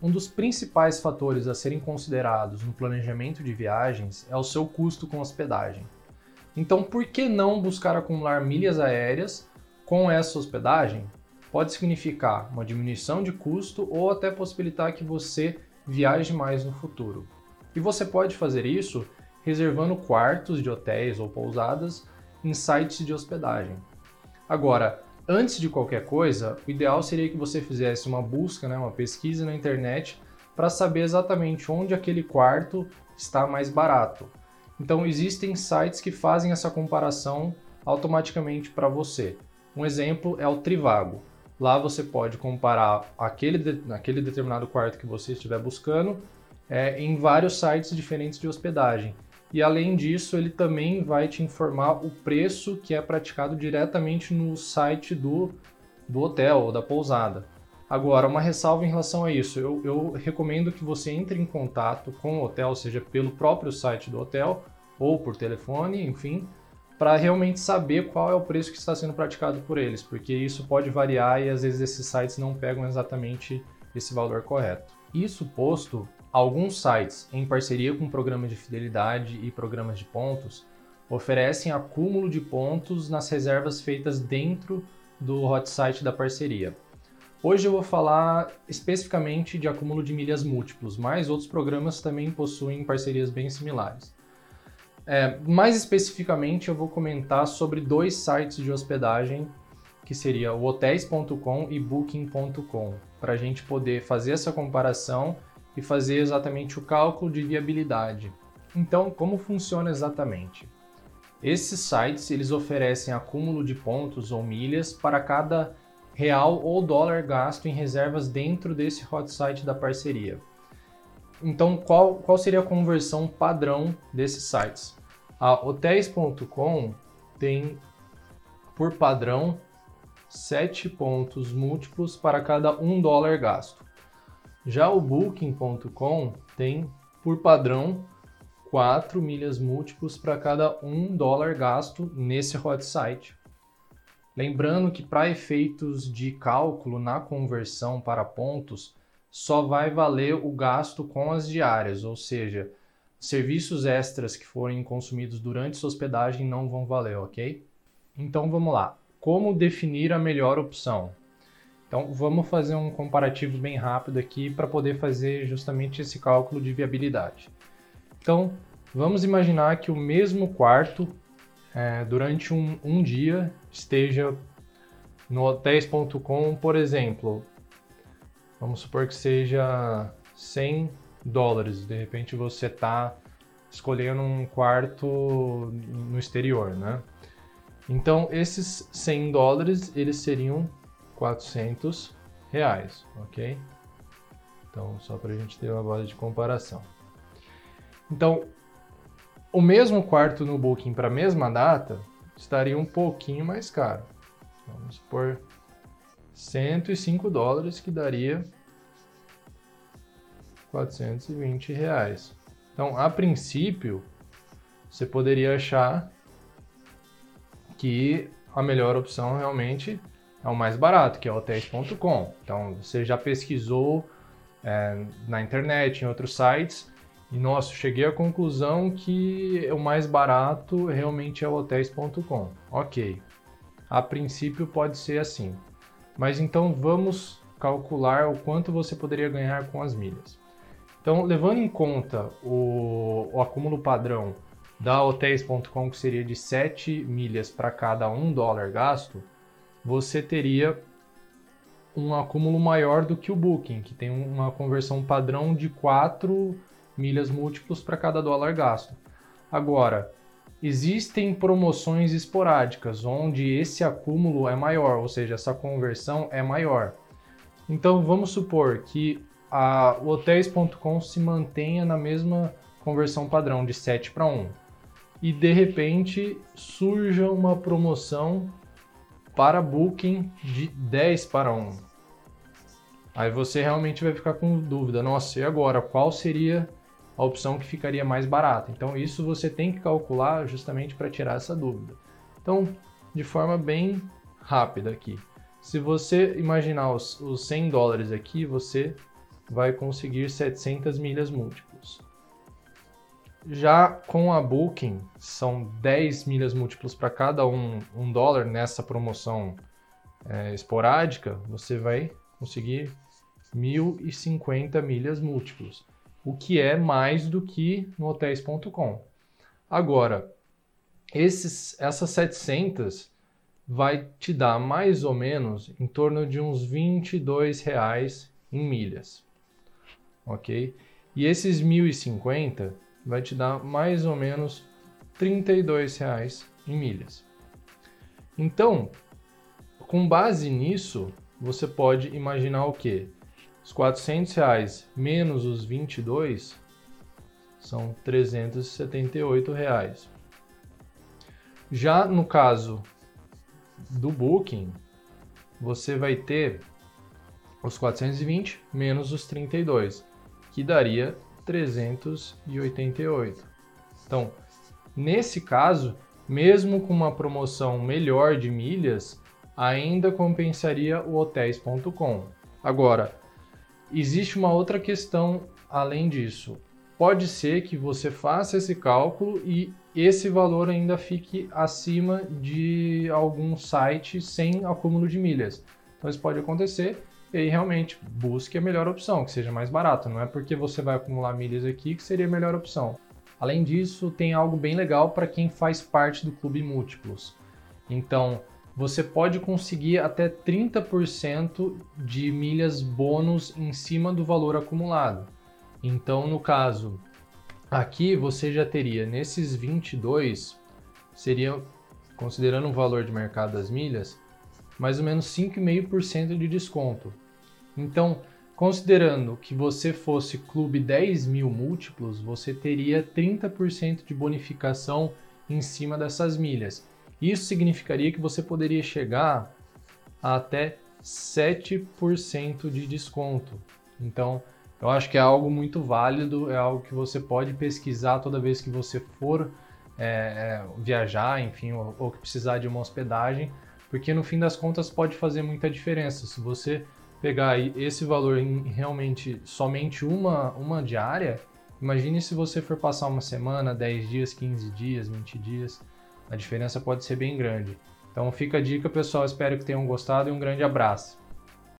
Um dos principais fatores a serem considerados no planejamento de viagens é o seu custo com hospedagem. Então, por que não buscar acumular milhas aéreas com essa hospedagem? Pode significar uma diminuição de custo ou até possibilitar que você viaje mais no futuro. E você pode fazer isso reservando quartos de hotéis ou pousadas em sites de hospedagem. Agora, antes de qualquer coisa, o ideal seria que você fizesse uma busca, né, uma pesquisa na internet para saber exatamente onde aquele quarto está mais barato. Então existem sites que fazem essa comparação automaticamente para você. Um exemplo é o Trivago. Lá você pode comparar aquele, aquele determinado quarto que você estiver buscando é, em vários sites diferentes de hospedagem. E além disso, ele também vai te informar o preço que é praticado diretamente no site do, do hotel ou da pousada. Agora, uma ressalva em relação a isso: eu, eu recomendo que você entre em contato com o hotel, seja pelo próprio site do hotel ou por telefone, enfim, para realmente saber qual é o preço que está sendo praticado por eles, porque isso pode variar e às vezes esses sites não pegam exatamente esse valor correto. Isso posto, Alguns sites, em parceria com programas de fidelidade e programas de pontos, oferecem acúmulo de pontos nas reservas feitas dentro do hot site da parceria. Hoje eu vou falar especificamente de acúmulo de milhas múltiplos, mas outros programas também possuem parcerias bem similares. É, mais especificamente, eu vou comentar sobre dois sites de hospedagem, que seria o hotéis.com e booking.com, para a gente poder fazer essa comparação e fazer exatamente o cálculo de viabilidade. Então, como funciona exatamente? Esses sites eles oferecem acúmulo de pontos ou milhas para cada real ou dólar gasto em reservas dentro desse hot site da parceria. Então, qual, qual seria a conversão padrão desses sites? A Hotels.com tem por padrão 7 pontos múltiplos para cada 1 dólar gasto. Já o Booking.com tem, por padrão, 4 milhas múltiplos para cada 1 dólar gasto nesse hot site. Lembrando que para efeitos de cálculo na conversão para pontos, só vai valer o gasto com as diárias, ou seja, serviços extras que forem consumidos durante sua hospedagem não vão valer, ok? Então vamos lá. Como definir a melhor opção? Então vamos fazer um comparativo bem rápido aqui para poder fazer justamente esse cálculo de viabilidade. Então vamos imaginar que o mesmo quarto é, durante um, um dia esteja no hotéis.com, por exemplo, vamos supor que seja 100 dólares. De repente você está escolhendo um quarto no exterior, né? Então esses 100 dólares eles seriam 400 reais, ok? Então, só para a gente ter uma base de comparação. Então, o mesmo quarto no Booking para a mesma data estaria um pouquinho mais caro. Vamos por 105 dólares, que daria 420 reais. Então, a princípio, você poderia achar que a melhor opção realmente é o mais barato, que é hotéis.com. Então, você já pesquisou é, na internet, em outros sites, e nossa, cheguei à conclusão que o mais barato realmente é o hotéis.com. Ok, a princípio pode ser assim. Mas então vamos calcular o quanto você poderia ganhar com as milhas. Então, levando em conta o, o acúmulo padrão da hotéis.com, que seria de 7 milhas para cada 1 dólar gasto, você teria um acúmulo maior do que o Booking, que tem uma conversão padrão de 4 milhas múltiplos para cada dólar gasto. Agora, existem promoções esporádicas onde esse acúmulo é maior, ou seja, essa conversão é maior. Então vamos supor que a hotéis.com se mantenha na mesma conversão padrão de 7 para 1 e de repente surja uma promoção para Booking de 10 para 1. Aí você realmente vai ficar com dúvida, nossa, e agora? Qual seria a opção que ficaria mais barata? Então isso você tem que calcular justamente para tirar essa dúvida. Então, de forma bem rápida aqui. Se você imaginar os, os 100 dólares aqui, você vai conseguir 700 milhas múltiplos. Já com a Booking, são 10 milhas múltiplos para cada um, um dólar nessa promoção é, esporádica, você vai conseguir 1.050 milhas múltiplos, o que é mais do que no hotéis.com. Agora, esses, essas 700 vai te dar mais ou menos em torno de uns 22 reais em milhas, ok? E esses 1.050 vai te dar mais ou menos 32 reais em milhas. Então, com base nisso, você pode imaginar o que? Os 400 reais menos os 22 são 378 reais. Já no caso do Booking, você vai ter os 420 menos os 32, que daria 388. Então, nesse caso, mesmo com uma promoção melhor de milhas, ainda compensaria o hotéis.com. Agora, existe uma outra questão além disso. Pode ser que você faça esse cálculo e esse valor ainda fique acima de algum site sem acúmulo de milhas. Então isso pode acontecer e aí realmente busque a melhor opção, que seja mais barato. Não é porque você vai acumular milhas aqui que seria a melhor opção. Além disso, tem algo bem legal para quem faz parte do Clube Múltiplos. Então, você pode conseguir até 30% de milhas bônus em cima do valor acumulado. Então, no caso, aqui você já teria nesses 22, seria considerando o valor de mercado das milhas, mais ou menos 5,5% de desconto. Então, considerando que você fosse clube 10 mil múltiplos, você teria 30% de bonificação em cima dessas milhas. Isso significaria que você poderia chegar a até 7% de desconto. Então, eu acho que é algo muito válido, é algo que você pode pesquisar toda vez que você for é, viajar, enfim, ou, ou que precisar de uma hospedagem, porque no fim das contas pode fazer muita diferença. Se você pegar esse valor em realmente somente uma, uma diária, imagine se você for passar uma semana, 10 dias, 15 dias, 20 dias a diferença pode ser bem grande. Então fica a dica, pessoal. Espero que tenham gostado e um grande abraço.